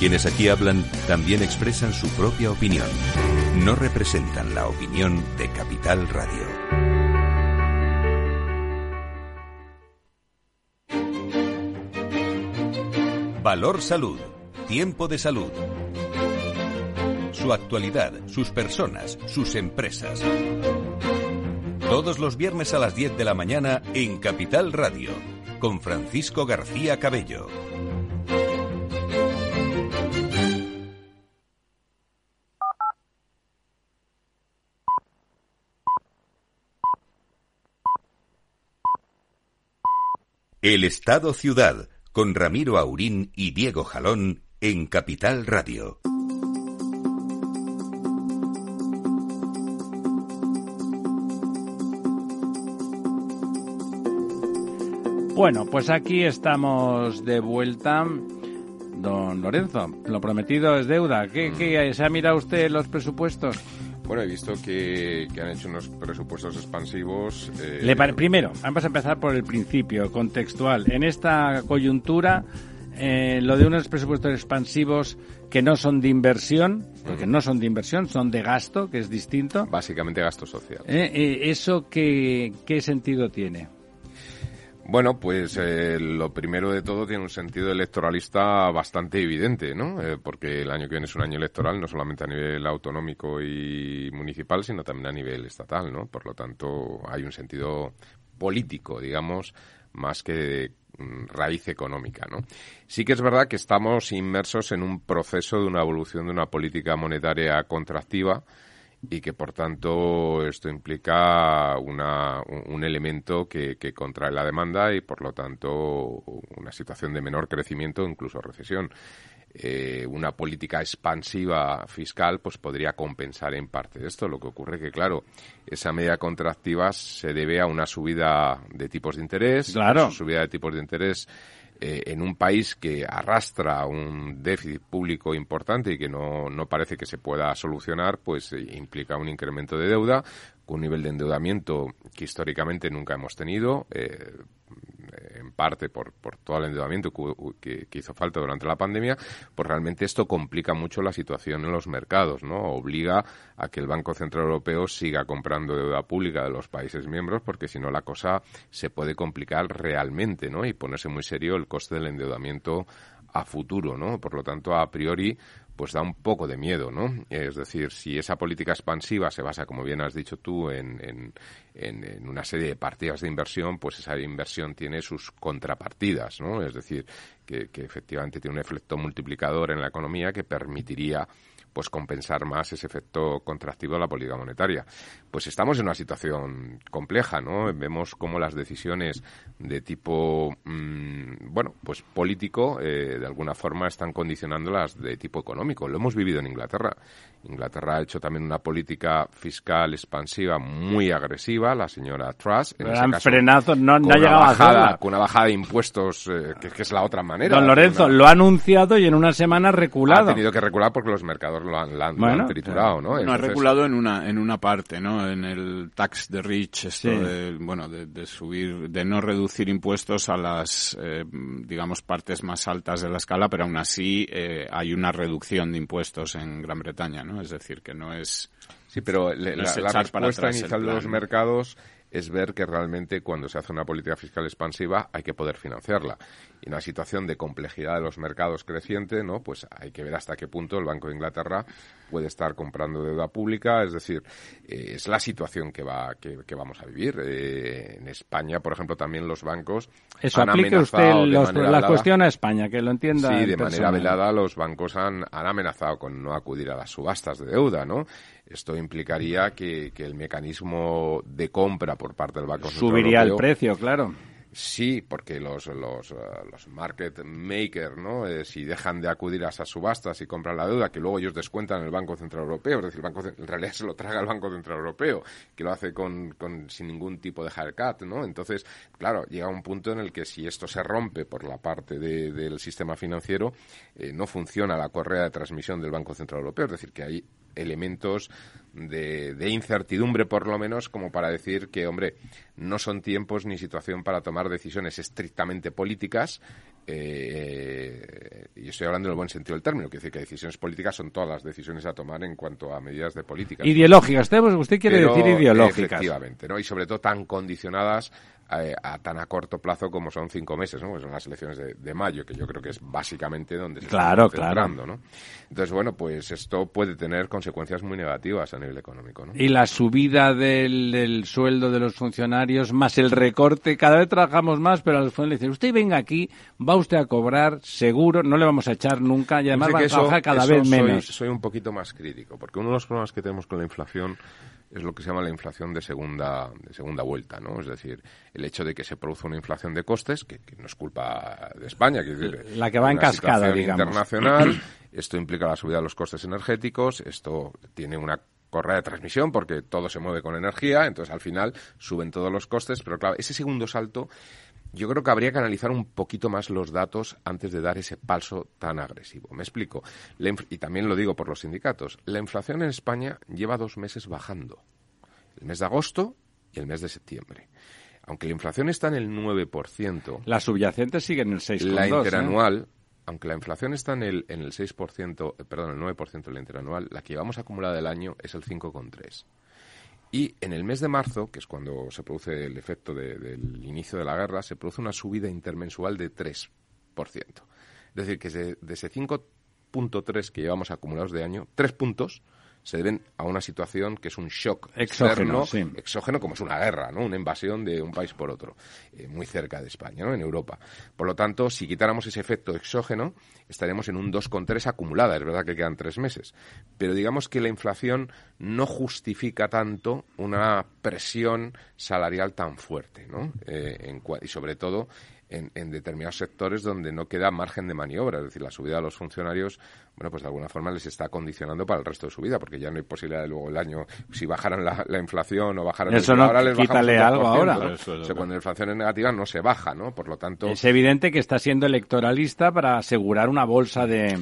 A: Quienes aquí hablan también expresan su propia opinión. No representan la opinión de Capital Radio. Valor Salud. Tiempo de salud. Su actualidad, sus personas, sus empresas. Todos los viernes a las 10 de la mañana en Capital Radio, con Francisco García Cabello. El Estado Ciudad, con Ramiro Aurín y Diego Jalón en Capital Radio.
B: Bueno, pues aquí estamos de vuelta. Don Lorenzo, lo prometido es deuda. ¿Qué, qué, se ha mirado usted los presupuestos?
D: Bueno, he visto que, que han hecho unos presupuestos expansivos.
B: Eh, Le primero, vamos a empezar por el principio, contextual. En esta coyuntura, eh, lo de unos presupuestos expansivos que no son de inversión, porque no son de inversión, son de gasto, que es distinto.
D: Básicamente gasto social.
B: Eh, ¿Eso qué, qué sentido tiene?
D: Bueno, pues eh, lo primero de todo tiene un sentido electoralista bastante evidente, ¿no? Eh, porque el año que viene es un año electoral, no solamente a nivel autonómico y municipal, sino también a nivel estatal, ¿no? Por lo tanto, hay un sentido político, digamos, más que de mm, raíz económica, ¿no? Sí que es verdad que estamos inmersos en un proceso de una evolución de una política monetaria contractiva, y que por tanto esto implica una, un elemento que, que, contrae la demanda y por lo tanto una situación de menor crecimiento, incluso recesión. Eh, una política expansiva fiscal pues podría compensar en parte esto. Lo que ocurre que, claro, esa medida contractiva se debe a una subida de tipos de interés.
B: Claro.
D: subida de tipos de interés eh, en un país que arrastra un déficit público importante y que no, no parece que se pueda solucionar, pues eh, implica un incremento de deuda, un nivel de endeudamiento que históricamente nunca hemos tenido. Eh, en parte por, por todo el endeudamiento que, hizo falta durante la pandemia, pues realmente esto complica mucho la situación en los mercados, ¿no? Obliga a que el Banco Central Europeo siga comprando deuda pública de los países miembros, porque si no la cosa se puede complicar realmente, ¿no? Y ponerse muy serio el coste del endeudamiento a futuro, ¿no? Por lo tanto, a priori, pues da un poco de miedo, ¿no? Es decir, si esa política expansiva se basa, como bien has dicho tú, en, en, en, una serie de partidas de inversión, pues esa inversión tiene sus contrapartidas, ¿no? Es decir, que, que efectivamente tiene un efecto multiplicador en la economía que permitiría pues compensar más ese efecto contractivo de la política monetaria. Pues estamos en una situación compleja, ¿no? Vemos cómo las decisiones de tipo, mm, bueno, pues político, eh, de alguna forma están condicionando las de tipo económico. Lo hemos vivido en Inglaterra. Inglaterra ha hecho también una política fiscal expansiva muy agresiva, la señora Truss.
B: En han frenado, no, ha llegado a
D: Con una bajada de impuestos, eh, que, es la otra manera.
B: Don Lorenzo, lo ha anunciado y en una semana reculado.
D: Ha tenido que recular porque los mercados lo han, triturado, ¿no?
C: no ha reculado en una, en una parte, ¿no? En el tax de rich, esto de, bueno, de, subir, de no reducir impuestos a las, eh, digamos, partes más altas de la escala, pero aún así eh, hay una reducción de impuestos en Gran Bretaña, ¿no? Es decir, que no es...
D: Sí, pero la, respuesta inicial de los mercados es ver que realmente cuando se hace una política fiscal expansiva hay que poder financiarla. Y una situación de complejidad de los mercados creciente, ¿no? Pues hay que ver hasta qué punto el Banco de Inglaterra puede estar comprando deuda pública, es decir, eh, es la situación que va que, vamos a vivir. Eh, en España, por ejemplo, también los bancos
B: Eso
D: han
B: aplique usted la cuestión a España, que lo entienda.
D: Sí, de manera velada los bancos han, han amenazado con no acudir a las subastas de deuda, ¿no? Esto implicaría que, que el mecanismo de compra por parte del Banco
B: Subiría el precio, claro
D: Sí, porque los, los, eh, los market makers, ¿no? Eh, si dejan de acudir a esas subastas y compran la deuda, que luego ellos descuentan en el Banco Central Europeo, es decir, el Banco, en realidad se lo traga el Banco Central Europeo, que lo hace con, con, sin ningún tipo de haircut, ¿no? Entonces, claro, llega un punto en el que si esto se rompe por la parte de, del sistema financiero, eh, no funciona la correa de transmisión del Banco Central Europeo, es decir, que hay elementos de, de, incertidumbre, por lo menos, como para decir que, hombre, no son tiempos ni situación para tomar decisiones estrictamente políticas. Eh, y estoy hablando en el buen sentido del término, que decir que decisiones políticas son todas las decisiones a tomar en cuanto a medidas de política.
B: Ideológicas, usted, usted quiere decir ideológicas.
D: Efectivamente, ¿no? Y sobre todo tan condicionadas a, tan a corto plazo como son cinco meses, ¿no? son las elecciones de, de, mayo, que yo creo que es básicamente donde se
B: claro,
D: está
B: concentrando,
D: claro. ¿no? Entonces, bueno, pues esto puede tener consecuencias muy negativas a nivel económico, ¿no?
B: Y la subida del, del sueldo de los funcionarios, más el recorte, cada vez trabajamos más, pero a los funcionarios dicen, usted venga aquí, va usted a cobrar, seguro, no le vamos a echar nunca, y además va a trabajar
D: eso,
B: cada
D: eso
B: vez
D: soy,
B: menos.
D: Soy un poquito más crítico, porque uno de los problemas que tenemos con la inflación es lo que se llama la inflación de segunda, de segunda vuelta, ¿no? Es decir, el hecho de que se produce una inflación de costes, que, que no es culpa de España, que es
B: la que va en cascada, digamos.
D: internacional, esto implica la subida de los costes energéticos, esto tiene una correa de transmisión porque todo se mueve con energía, entonces al final suben todos los costes, pero claro, ese segundo salto yo creo que habría que analizar un poquito más los datos antes de dar ese paso tan agresivo. Me explico. y también lo digo por los sindicatos. La inflación en España lleva dos meses bajando. El mes de agosto y el mes de septiembre. Aunque la inflación está en el 9%.
B: La subyacente sigue en el 6,2%.
D: La interanual, ¿eh? aunque la inflación está en el, en el 6%, eh, perdón, el 9% de la interanual, la que llevamos acumulada del año es el 5,3%. Y en el mes de marzo, que es cuando se produce el efecto de, del inicio de la guerra, se produce una subida intermensual de 3%. Es decir, que de, de ese 5.3 que llevamos acumulados de año, 3 puntos se deben a una situación que es un shock
B: exógeno,
D: externo,
B: sí.
D: exógeno como es una guerra, ¿no? Una invasión de un país por otro, eh, muy cerca de España, ¿no? En Europa. Por lo tanto, si quitáramos ese efecto exógeno, estaríamos en un 2,3 acumulada. Es verdad que quedan tres meses. Pero digamos que la inflación no justifica tanto una presión salarial tan fuerte, ¿no? Eh, en, y sobre todo en, en, determinados sectores donde no queda margen de maniobra. Es decir, la subida de los funcionarios, bueno, pues de alguna forma les está condicionando para el resto de su vida, porque ya no hay posibilidad de luego el año, si bajaran la, la inflación o bajaran
B: Eso
D: el
B: no,
D: ahora les
B: quítale algo ahora.
D: ¿no? Eso, o sea, cuando la inflación es negativa no se baja, ¿no? Por lo tanto...
B: Es evidente que está siendo electoralista para asegurar una bolsa de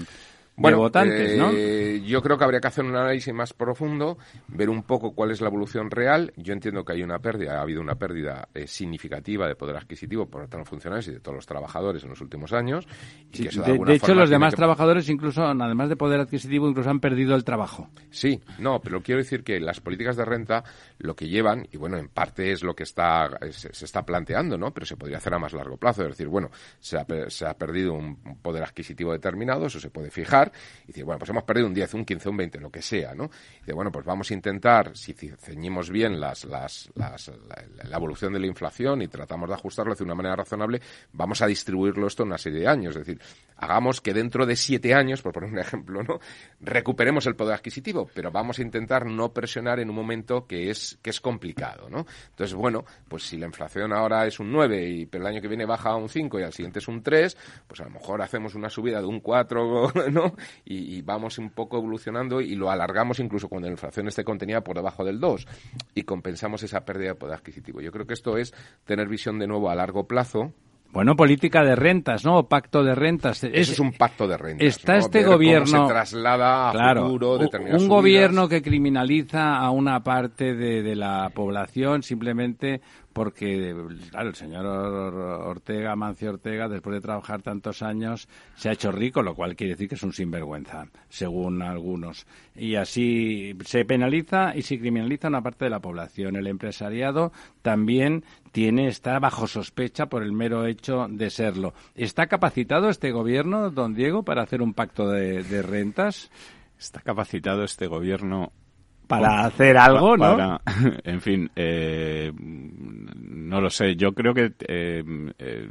B: bueno, de votantes,
D: eh. Yo creo que habría que hacer un análisis más profundo, ver un poco cuál es la evolución real. Yo entiendo que hay una pérdida, ha habido una pérdida eh, significativa de poder adquisitivo por los funcionarios y de todos los trabajadores en los últimos años. Y
B: sí,
D: que eso
B: de,
D: de,
B: de hecho, los demás
D: que...
B: trabajadores, incluso, además de poder adquisitivo, incluso han perdido el trabajo.
D: Sí, no, pero quiero decir que las políticas de renta lo que llevan, y bueno, en parte es lo que está se, se está planteando, ¿no? Pero se podría hacer a más largo plazo. Es decir, bueno, se ha, se ha perdido un poder adquisitivo determinado, eso se puede fijar, y decir, bueno, pues hemos perdido un 10, un 15, un 20, lo que sea, ¿no? Y de, bueno, pues vamos a intentar, si ceñimos bien las, las, las, la, la, evolución de la inflación y tratamos de ajustarlo de una manera razonable, vamos a distribuirlo esto en una serie de años. Es decir, hagamos que dentro de siete años, por poner un ejemplo, ¿no? Recuperemos el poder adquisitivo, pero vamos a intentar no presionar en un momento que es, que es complicado, ¿no? Entonces, bueno, pues si la inflación ahora es un 9 y pero el año que viene baja a un 5 y al siguiente es un 3, pues a lo mejor hacemos una subida de un 4, ¿no? Y, vamos un poco evolucionando y lo alargamos incluso cuando la inflación esté contenida por debajo del 2 y compensamos esa pérdida de poder adquisitivo. Yo creo que esto es tener visión de nuevo a largo plazo.
B: Bueno, política de rentas, ¿no? O pacto de rentas.
D: Eso es, es un pacto de rentas.
B: Está
D: ¿no?
B: este
D: Ver
B: gobierno.
D: Cómo se traslada a
B: claro,
D: futuro
B: Un
D: subidas.
B: gobierno que criminaliza a una parte de, de la población simplemente porque, claro, el señor Ortega, Mancio Ortega, después de trabajar tantos años, se ha hecho rico, lo cual quiere decir que es un sinvergüenza, según algunos. Y así se penaliza y se criminaliza una parte de la población. El empresariado también tiene, está bajo sospecha por el mero hecho de serlo. ¿Está capacitado este gobierno, don Diego, para hacer un pacto de, de rentas?
C: Está capacitado este gobierno
B: para hacer algo, ¿no?
C: Para, en fin, eh, no lo sé. Yo creo que eh, eh,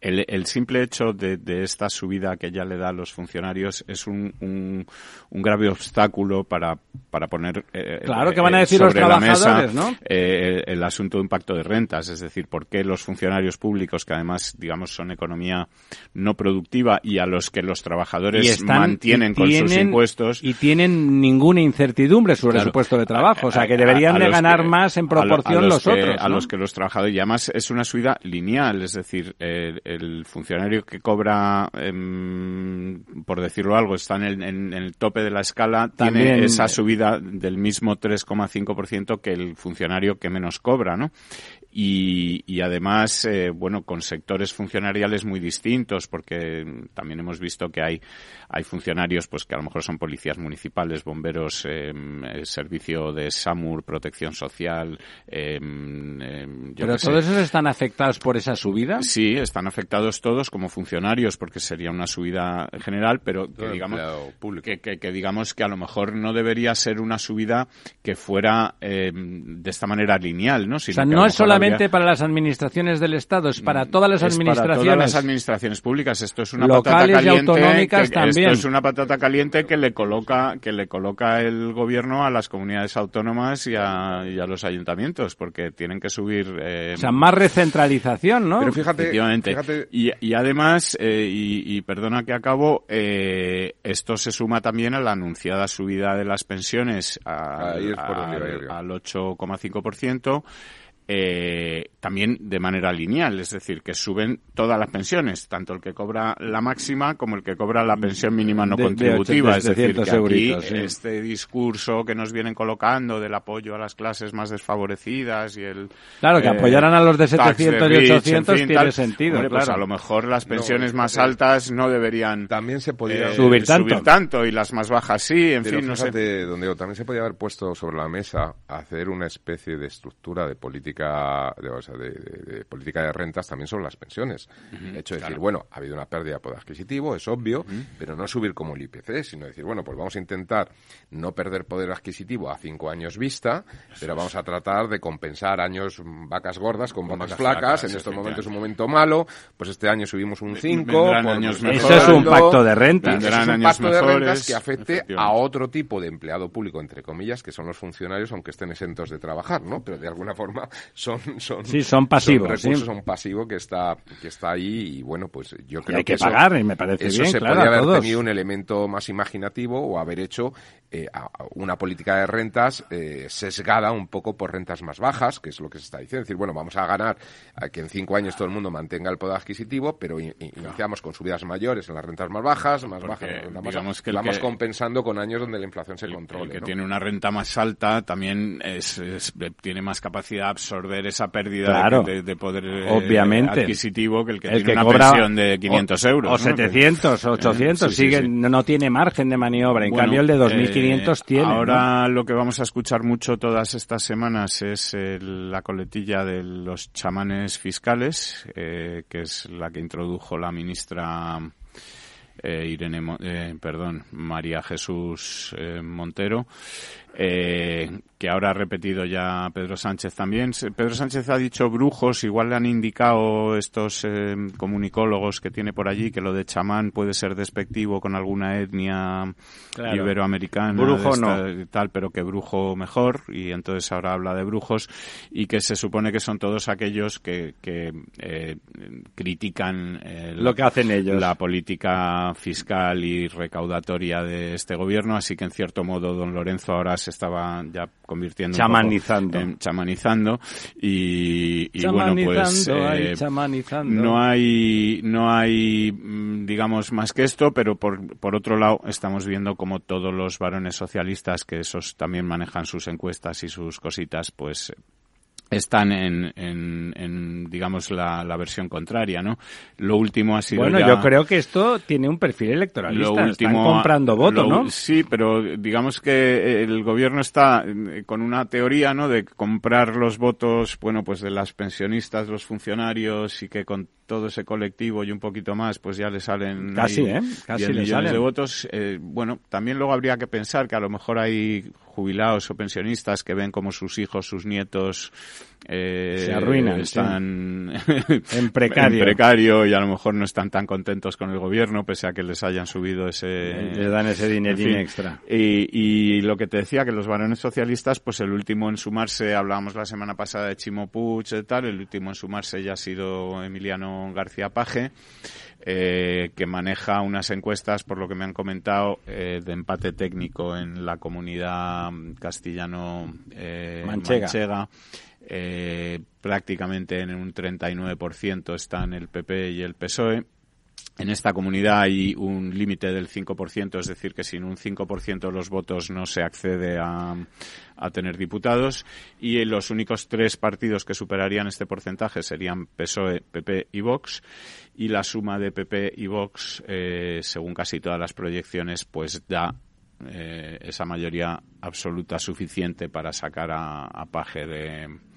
C: el, el, simple hecho de, de, esta subida que ya le da a los funcionarios es un, un, un grave obstáculo para, para poner
B: eh, claro que van a decir los trabajadores,
C: ¿no? Eh, el, asunto de impacto de rentas, es decir, por qué los funcionarios públicos que además digamos son economía no productiva y a los que los trabajadores mantienen con sus impuestos
B: y tienen ninguna incertidumbre sobre su puesto de trabajo, o sea que deberían de ganar más en proporción los, otros,
C: a los que los trabajadores y además es una subida lineal, es decir, eh, el funcionario que cobra, eh, por decirlo algo, está en el, en, el tope de la escala, También, tiene esa subida del mismo 3,5% que el funcionario que menos cobra, ¿no? Y, y, además, eh, bueno, con sectores funcionariales muy distintos, porque también hemos visto que hay, hay funcionarios pues que a lo mejor son policías municipales, bomberos, eh, servicio de SAMUR, protección social. Eh,
B: ¿Pero todos esos están afectados por esa subida?
C: Sí, están afectados todos como funcionarios, porque sería una subida general, pero que digamos, que, que, que, digamos que a lo mejor no debería ser una subida que fuera de esta manera lineal, ¿no?
B: Sino o sea, no es solamente para las administraciones del Estado, es para todas las administraciones. Para
C: todas las administraciones públicas. Esto es una patata caliente. autonómicas también. Esto es una patata caliente que le coloca que le coloca el gobierno a las comunidades autónomas y a, y a los ayuntamientos, porque tienen que subir.
B: Eh, o sea, más recentralización, ¿no?
C: Pero fíjate, fíjate. Y, y, además, eh, y, y, perdona que acabo, eh, esto se suma también a la anunciada subida de las pensiones a, al, al 8,5% eh, también de manera lineal, es decir, que suben todas las pensiones, tanto el que cobra la máxima como el que cobra la pensión mínima no contributiva. es decir, que aquí este discurso que nos vienen colocando del apoyo a las clases más desfavorecidas y el...
B: Claro, que eh, apoyaran a los de 700 y 800 tiene sentido,
C: pues
B: claro.
C: a lo mejor las pensiones más altas no deberían
D: también se podía
C: eh, subir, tanto. y las más bajas sí, en fin, no sé.
D: Donde, también se podía haber puesto sobre la mesa hacer una especie de estructura de política de, de, política de rentas también son las pensiones. de hecho, decir, bueno, ha habido una pérdida de poder adquisitivo, es obvio, pero no subir como el IPC, sino decir, bueno, pues vamos a intentar no perder poder adquisitivo a cinco años vista, pero vamos a tratar de compensar años vacas gordas con vacas flacas. en estos momentos es un momento malo, pues este año subimos un 5.
B: Eso es un pacto de rentas.
D: es un pacto de rentas que afecte a otro tipo de empleado público, entre comillas, que son los funcionarios, aunque estén exentos de trabajar, ¿no? Pero de alguna forma son, son,
B: sí, son pasivos.
D: Son recursos, son pasivo que está, que está ahí y bueno, pues yo creo
B: hay que,
D: que
B: pagar y me parece
D: eso
B: bien,
D: se
B: claro,
D: podría haber
B: todos.
D: tenido un elemento más imaginativo o haber hecho eh, una política de rentas eh, sesgada un poco por rentas más bajas, que es lo que se está diciendo. Es decir, bueno, vamos a ganar a que en cinco años todo el mundo mantenga el poder adquisitivo, pero iniciamos con subidas mayores en las rentas más bajas, más
C: Porque,
D: bajas. En
C: que
D: vamos compensando con años donde la inflación se
C: el,
D: controle.
C: El
D: que
C: tiene una renta más alta también es, eh, tiene más capacidad de absorber esa pérdida de, poder eh,
B: obviamente.
C: adquisitivo que el que
B: el
C: tiene
B: que
C: una
B: cobra
C: pensión de 500 euros.
B: O, o
C: ¿no?
B: Pues, 700, 800,
C: eh,
B: sigue. No, tiene margen de maniobra. En cambio, el de 2015
C: Ahora lo que vamos a escuchar mucho todas estas semanas es eh, la coletilla de los chamanes fiscales, eh, que es la que introdujo la ministra eh, Irene, eh, perdón, María Jesús eh, Montero, eh, que ahora ha repetido ya Pedro Sánchez también. Pedro Sánchez ha dicho brujos, igual le han indicado estos eh, comunicólogos que tiene por allí que lo de chamán puede ser despectivo con alguna etnia
B: Claro.
C: iberoamericana,
B: Brujo
C: esta-
B: no.
C: tal, pero que brujo mejor, y entonces ahora habla de brujos, y que se supone que son todos aquellos que, que eh, critican
B: Lo que hacen ellos.
C: la política fiscal y recaudatoria de este gobierno, así que en cierto modo don Lorenzo ahora se estaba ya convirtiendo
B: Chamanizando.
C: en- chamanizando y, y bueno pues eh,
B: chamanizando.
C: no hay no hay mm, digamos más que esto pero por, por otro lado estamos viendo como todos los varones socialistas que esos también manejan sus encuestas y sus cositas pues están en, en, en, digamos la, la versión contraria no lo último ha sido
B: Bueno,
C: ya-
B: yo creo que esto tiene un perfil electoralista.
C: lo
B: Están comprando votos,
C: lo-
B: ¿no?
C: Sí, pero digamos que el gobierno está eh, con una teoría, ¿no? De comprar los votos, bueno, pues de las pensionistas, los funcionarios y que con todo ese colectivo y un poquito más, pues ya le salen
B: Casi,
C: ahí
B: ¿eh? Casi
C: 10
B: le
C: millones
B: salen.
C: de votos. Eh, bueno, también luego habría que pensar que a lo mejor hay jubilados o pensionistas que ven como sus hijos, sus nietos eh,
B: se arruinan,
C: están
B: en, precario.
C: en precario y a lo mejor no están tan contentos con el gobierno pese a que les hayan subido ese
B: le dan ese dinerín extra.
C: Y, y, lo que te decía que los varones socialistas pues el último en sumarse hablábamos la semana pasada de Chimo Puig y tal el último en sumarse ya ha sido Emiliano García Paje eh, que maneja unas encuestas, por lo que me han comentado, eh, de empate técnico en la comunidad castellano eh, prácticamente en un 39% están el PP y el PSOE en esta comunidad hay un límite del 5%, es decir, que sin un 5% de los votos no se accede a, tener diputados. Y los únicos tres partidos que superarían este porcentaje serían PSOE, PP y Vox. Y la suma de PP y Vox, eh, según casi todas las proyecciones, pues da eh, esa mayoría absoluta suficiente para sacar a, a Paje de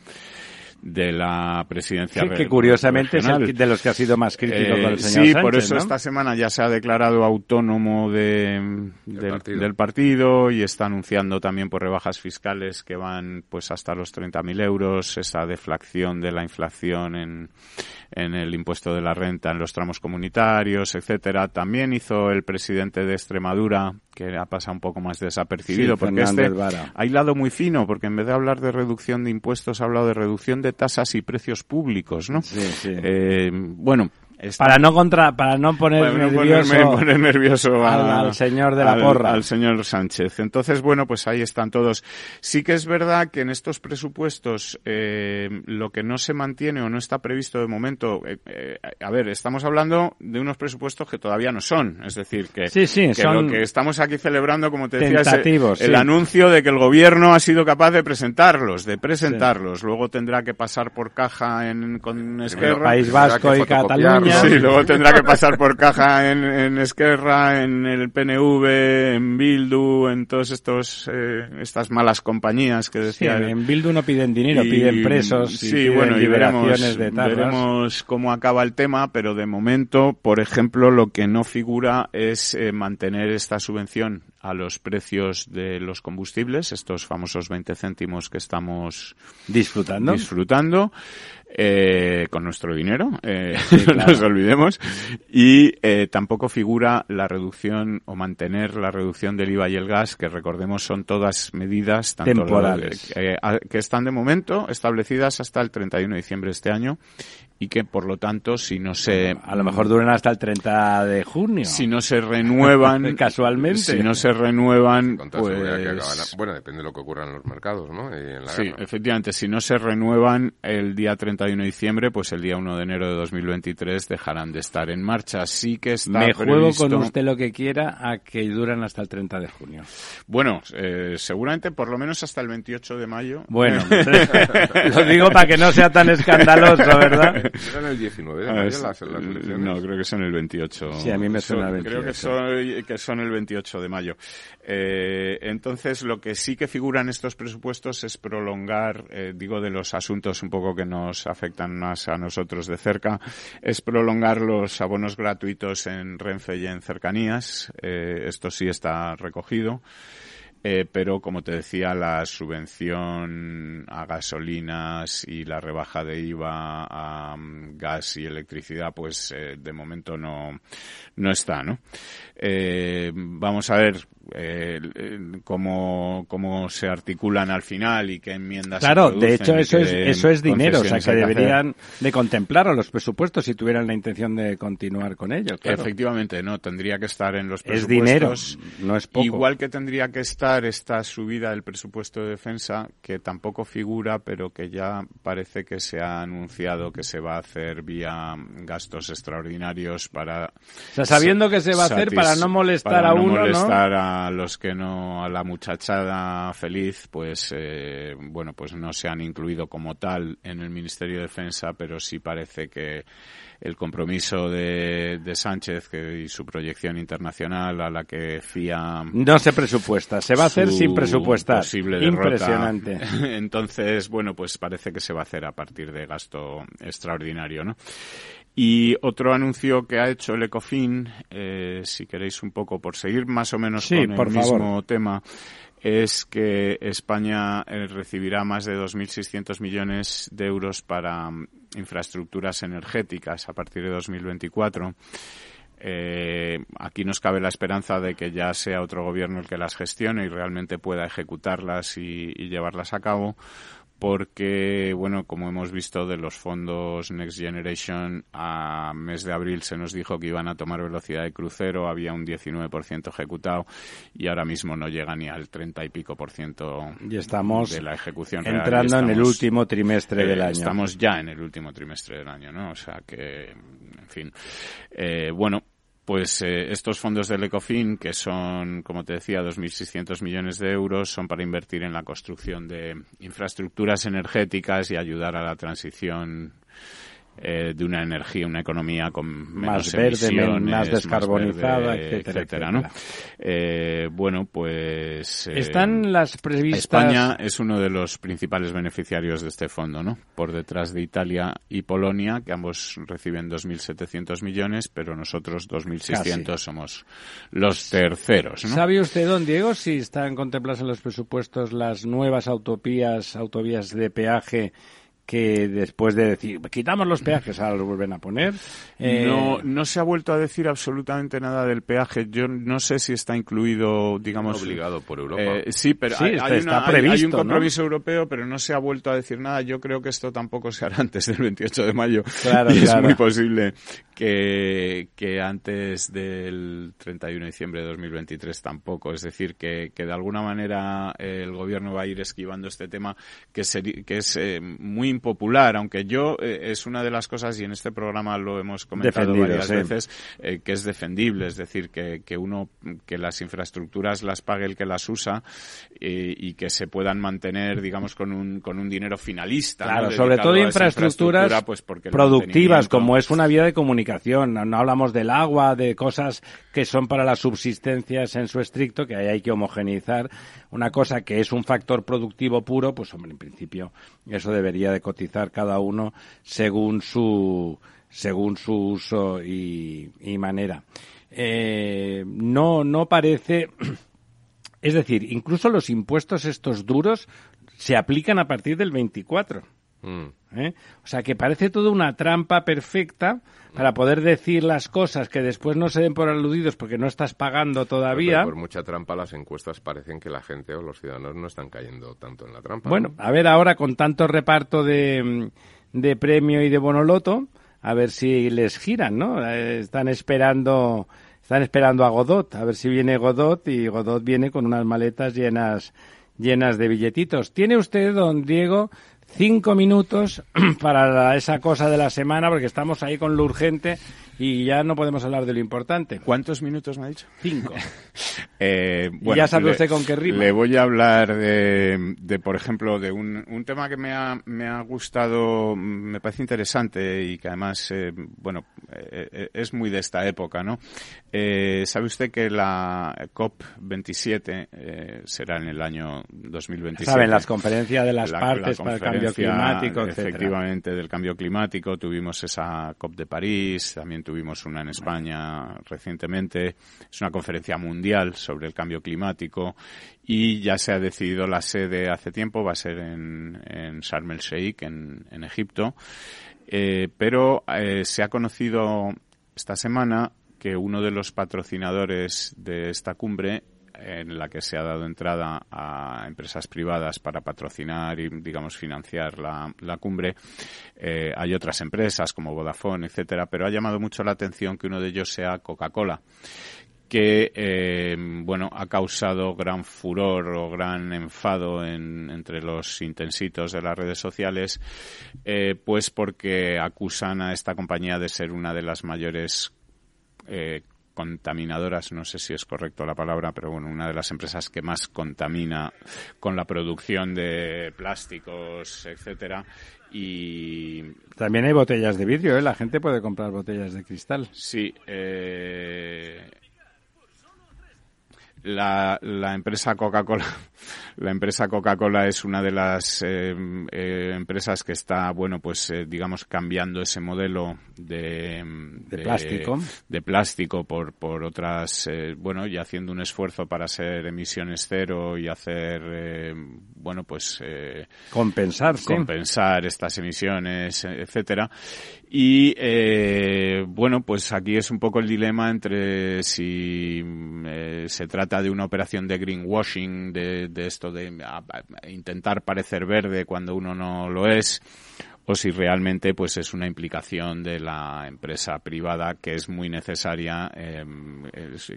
C: de la presidencia.
B: Sí, que curiosamente es el de los que ha sido más crítico con el eh, señor
C: Sí, por eso esta semana ya se ha declarado autónomo de, del, partido. y está anunciando también por rebajas fiscales que van pues hasta los 30.000 euros, esa deflación de la inflación en, en el impuesto de la renta en los tramos comunitarios, etcétera. También hizo el presidente de Extremadura, que ha pasado un poco más desapercibido, porque este ha hilado muy fino, porque en vez de hablar de reducción de impuestos, ha hablado de reducción de tasas y precios públicos, ¿no?
B: Sí, sí.
C: Eh, bueno,
B: para no contra, para no poner nervioso, al, señor de la porra.
C: Al señor Sánchez. Entonces, bueno, pues ahí están todos. Sí que es verdad que en estos presupuestos eh, lo que no se mantiene o no está previsto de momento, eh, eh, a ver, estamos hablando de unos presupuestos que todavía no son. Es decir, que, lo que estamos aquí celebrando, como te decía, es el, anuncio de que el gobierno ha sido capaz de presentarlos, de presentarlos. Luego tendrá que pasar por caja en, con Esquerra.
B: País Vasco y Cataluña.
C: Sí, luego tendrá que pasar por caja en, en Esquerra, en el PNV, en Bildu, en todos estos eh, estas malas compañías que decía.
B: en Bildu no piden dinero, piden presos sí, bueno, liberaciones de tarras.
C: Veremos cómo acaba el tema, pero de momento, por ejemplo, lo que no figura es eh, mantener esta subvención a los precios de los combustibles, estos famosos 20 céntimos que estamos
B: disfrutando.
C: disfrutando eh, con nuestro dinero, eh, no nos olvidemos, y eh, tampoco figura la reducción o mantener la reducción del IVA y el gas, que recordemos son todas medidas
B: temporales.
C: eh, que están de momento establecidas hasta el 31 de diciembre de este año y que por lo tanto si no se
B: a lo mejor duran hasta el 30 de junio.
C: Si no se renuevan
B: casualmente.
C: si no se renuevan pues
D: bueno depende de lo que ocurra en los mercados no
C: sí efectivamente si no se renuevan el día 31 de diciembre pues el día 1 de enero de 2023 dejarán de estar en marcha. Sí que está
B: me juego con usted lo que quiera a que duran hasta el 30 de junio.
C: Bueno eh, seguramente por lo menos hasta el 28 de mayo.
B: Bueno lo digo para que no sea tan escandaloso verdad
D: ¿Eran el 19 de mayo las, elecciones?
C: No, creo que son el 28.
B: Sí, a mí me suena el 28.
C: Creo que son, que son el 28 de mayo. Eh, entonces, lo que sí que figura en estos presupuestos es prolongar, eh, digo, de los asuntos un poco que nos afectan más a nosotros de cerca, es prolongar los abonos gratuitos en Renfe y en cercanías. Eh, esto sí está recogido. Eh, pero como te decía, la subvención a gasolinas y la rebaja de IVA a mm, gas y electricidad, pues eh, de momento no, no está, ¿no? Eh, vamos a ver eh, cómo, cómo se articulan al final y qué enmiendas
B: claro de hecho eso es eso es dinero o sea que deberían de contemplar los presupuestos si tuvieran la intención de continuar con ello
C: efectivamente no tendría que estar en los presupuestos
B: es dinero no es poco.
C: Igual que tendría que estar esta subida del presupuesto de defensa que tampoco figura pero que ya parece que se ha anunciado que se va a hacer vía gastos extraordinarios para
B: o sea, sabiendo que se va a hacer para no molestar a uno
C: molestar a a los que no, a la muchachada feliz, pues, eh, bueno, pues no se han incluido como tal en el Ministerio de Defensa, pero sí parece que el compromiso de, de Sánchez que, y su proyección internacional a la que fía
B: no se presupuesta se va a hacer sin presupuestar.
C: posible impresionante. Entonces bueno pues parece que se va a hacer a partir de gasto extraordinario no y otro anuncio que ha hecho el Ecofin, eh, si queréis un poco por seguir más o menos con el mismo tema, es que España eh, recibirá más de 2.600 millones de euros para mm, infraestructuras energéticas a partir de 2024. Eh, aquí nos cabe la esperanza de que ya sea otro gobierno el que las gestione y realmente pueda ejecutarlas y llevarlas a cabo porque, bueno, como hemos visto de los fondos Next Generation, a mes de abril se nos dijo que iban a tomar velocidad de crucero, había un 19% ejecutado y ahora mismo no llega ni al 30 y pico por ciento
B: y estamos
C: de la ejecución
B: entrando en el último trimestre del
C: eh,
B: año.
C: Estamos ya en el último trimestre del año, ¿no? O sea que, en fin. Eh, bueno, pues eh, estos fondos del ECOFIN, que son, como te decía, 2.600 millones de euros, son para invertir en la construcción de infraestructuras energéticas y ayudar a la transición eh, de una energía, una economía con menos
B: más verde,
C: más
B: descarbonizada, etcétera,
C: ¿no? Eh, bueno, pues
B: eh, están las previstas.
C: España es uno de los principales beneficiarios de este fondo, ¿no? Por detrás de Italia y Polonia, que ambos reciben 2.700 millones, pero nosotros 2.600 somos los terceros, ¿no?
B: ¿Sabe usted, don Diego, si están contempladas en los presupuestos las nuevas autovías, autovías de peaje? Que después de decir quitamos los peajes ahora los vuelven a poner.
C: Eh, no no se ha vuelto a decir absolutamente nada del peaje. Yo no sé si está incluido digamos
D: obligado por Europa.
C: Eh, sí pero hay, un compromiso europeo pero no se ha vuelto a decir nada. Yo creo que esto tampoco se hará antes del 28 de mayo.
B: Claro,
C: y
B: es
C: muy posible que, que antes del 31 de diciembre de 2023 tampoco. Es decir que, que de alguna manera eh, el gobierno va a ir esquivando este tema que, que es muy impopular, aunque yo eh, es una de las cosas, y en este programa lo hemos comentado varias veces, eh, que es defendible, es decir, que, que uno, que las infraestructuras las pague el que las usa eh, y que se puedan mantener, digamos, con un, con un dinero finalista.
B: Claro, sobre todo infraestructuras
C: pues
B: productivas, como es una vía de comunicación. No, hablamos del agua, de cosas que son para las subsistencias en su estricto, que ahí hay que homogeneizar. Una cosa que es un factor productivo puro, pues hombre, en principio eso debería de cotizar cada uno según su según su uso y, manera. Eh, no, no parece, es decir, incluso los impuestos estos duros se aplican a partir del 24. Mm. ¿Eh? O sea que parece todo una trampa perfecta para poder decir las cosas que después no se den por aludidos porque no estás pagando todavía.
D: por mucha trampa las encuestas parecen que la gente o los ciudadanos no están cayendo tanto en la trampa.
B: Bueno, a ver ahora con tanto reparto de, de premio y de bonoloto, a ver si les giran, ¿no? Eh, están esperando están esperando a Godot, a ver si viene Godot y Godot viene con unas maletas llenas llenas de billetitos. ¿Tiene usted, don Diego, cinco minutos para esa cosa de la semana, porque estamos ahí con lo urgente y ya no podemos hablar de lo importante.
C: ¿Cuántos minutos me ha dicho?
B: Cinco.
C: eh,
B: bueno, ya sabe usted con qué rima.
C: Le voy a hablar de, de por ejemplo, de un, un tema que me ha, me ha gustado, me parece interesante y que además, eh, bueno, eh, es muy de esta época, ¿no? Eh, ¿Sabe usted que la COP27 eh, será en el año 2027?
B: Saben, las conferencias de las partes para el cambio climático,
C: Efectivamente, del cambio climático. Tuvimos esa COP de París, también tuvimos una en España recientemente. Es una conferencia mundial sobre el cambio climático y ya se ha decidido la sede hace tiempo, va a ser en, en Sharm el Sheikh, en, en Egipto. Eh, pero eh, se ha conocido esta semana que uno de los patrocinadores de esta cumbre en la que se ha dado entrada a empresas privadas para patrocinar y, digamos, financiar la, cumbre. Eh, hay otras empresas como Vodafone, etcétera, pero ha llamado mucho la atención que uno de ellos sea Coca-Cola que eh, bueno ha causado gran furor o gran enfado entre los intensitos de las redes sociales eh, pues porque acusan a esta compañía de ser una de las mayores eh, contaminadoras, no sé si es correcto la palabra, pero bueno, una de las empresas que más contamina con la producción de plásticos, etcétera. Y
B: también hay botellas de vidrio, ¿eh? La gente puede comprar botellas de cristal.
C: Sí. Eh... la, la empresa Coca-Cola la empresa Coca-Cola es una de las eh, eh, empresas que está bueno pues eh, digamos cambiando ese modelo de,
B: de, plástico.
C: de plástico por por otras bueno y haciendo un esfuerzo para ser emisiones cero y hacer bueno pues
B: compensar
C: compensar estas emisiones etcétera y eh, bueno, pues aquí es un poco el dilema entre si eh, se trata de una operación de greenwashing, de, de esto de intentar parecer verde cuando uno no lo es, o si realmente pues es una implicación de la empresa privada que es muy necesaria eh,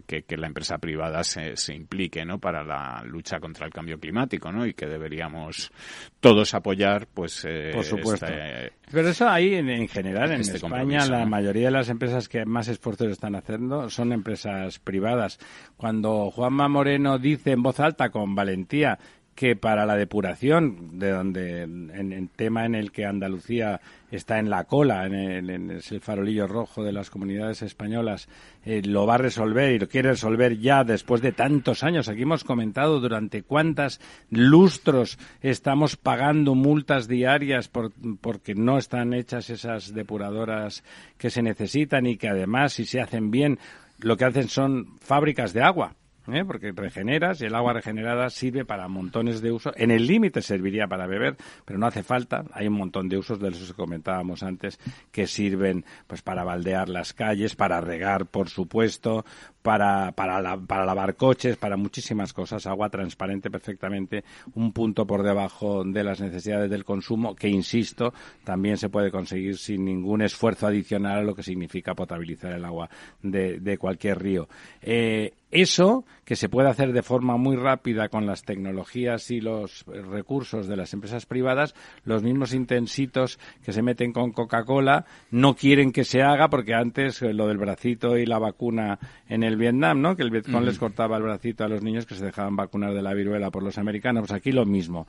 C: que, la empresa privada se, se, implique no para la lucha contra el cambio climático no y que deberíamos todos apoyar pues
B: eh, por supuesto. Este, pero eso ahí en, general en este España la mayoría de las empresas que más esfuerzos están haciendo son empresas privadas. Cuando Juanma Moreno dice en voz alta con valentía que para la depuración, de donde en el tema en el que Andalucía está en la cola, en el, farolillo rojo de las comunidades españolas, eh, lo va a resolver y lo quiere resolver ya después de tantos años. Aquí hemos comentado durante cuántas lustros estamos pagando multas diarias por, porque no están hechas esas depuradoras que se necesitan y que además, si se hacen bien, lo que hacen son fábricas de agua ¿eh? porque regeneras y el agua regenerada sirve para montones de usos. En el límite serviría para beber, pero no hace falta. Hay un montón de usos de los que comentábamos antes que sirven pues para baldear las calles, para regar, por supuesto, para, para, para lavar coches, para muchísimas cosas. Agua transparente perfectamente, un punto por debajo de las necesidades del consumo, que insisto, también se puede conseguir sin ningún esfuerzo adicional a lo que significa potabilizar el agua de, de cualquier río. Eh, eso, que se puede hacer de forma muy rápida con las tecnologías y los recursos de las empresas privadas, los mismos intensitos que se meten con Coca-Cola no quieren que se haga porque antes eh, lo del bracito y la vacuna en el Vietnam, ¿no? Que el Vietcong les cortaba el bracito a los niños que se dejaban vacunar de la viruela por los americanos. Pues aquí lo mismo.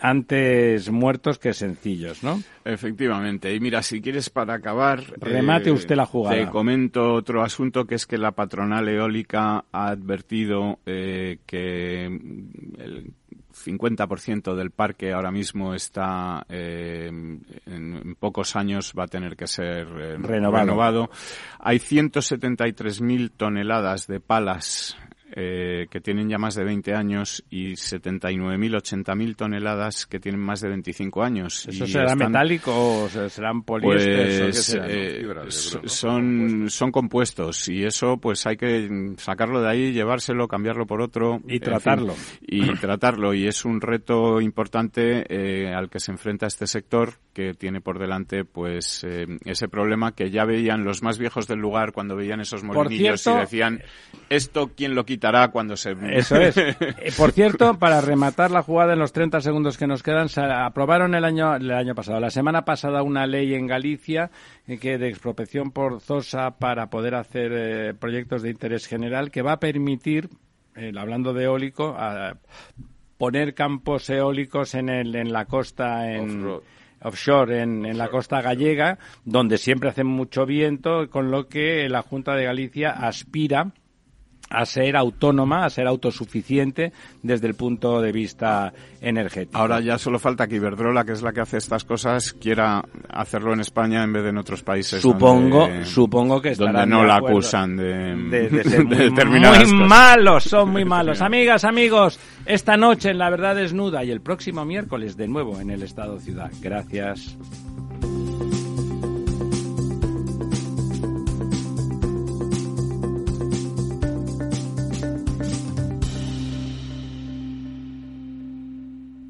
B: Antes muertos que sencillos, ¿no?
C: Efectivamente. Y mira, si quieres para acabar...
B: Remate usted la jugada.
C: Te comento otro asunto que es que la patronal eólica ha advertido eh, que el 50% del parque ahora mismo está eh, en, pocos años va a tener que ser eh, renovado. renovado. Hay 173.000 toneladas de palas eh, que tienen ya más de 20 años y 79.000, 80.000 toneladas que tienen más de 25 años.
B: ¿Eso será metálico o serán poliéster?
C: Pues, eh, son, son compuestos y eso pues hay que sacarlo de ahí, llevárselo, cambiarlo por otro.
B: Y tratarlo.
C: y tratarlo. Y es un reto importante eh, al que se enfrenta este sector que tiene por delante pues ese problema que ya veían los más viejos del lugar cuando veían esos molinillos y decían esto quién lo quita cuando se...
B: Eso es. Eh, por cierto, para rematar la jugada en los 30 segundos que nos quedan, se aprobaron el año, el año pasado, la semana pasada, una ley en Galicia eh, que de expropiación forzosa para poder hacer eh, proyectos de interés general que va a permitir, hablando de eólico, poner campos eólicos en, el, en la costa, en offshore en, en, la costa gallega, donde siempre hace mucho viento, con lo que la Junta de Galicia aspira a ser autónoma, a ser autosuficiente desde el punto de vista energético.
C: Ahora ya solo falta que Iberdrola, que es la que hace estas cosas, quiera hacerlo en España en vez de en otros países.
B: Supongo, supongo que
C: donde no la acusan de,
B: de, ser muy, muy malos, son muy malos. Amigas, amigos, esta noche en La Verdad Desnuda y el próximo miércoles de nuevo en el Estado Ciudad. Gracias.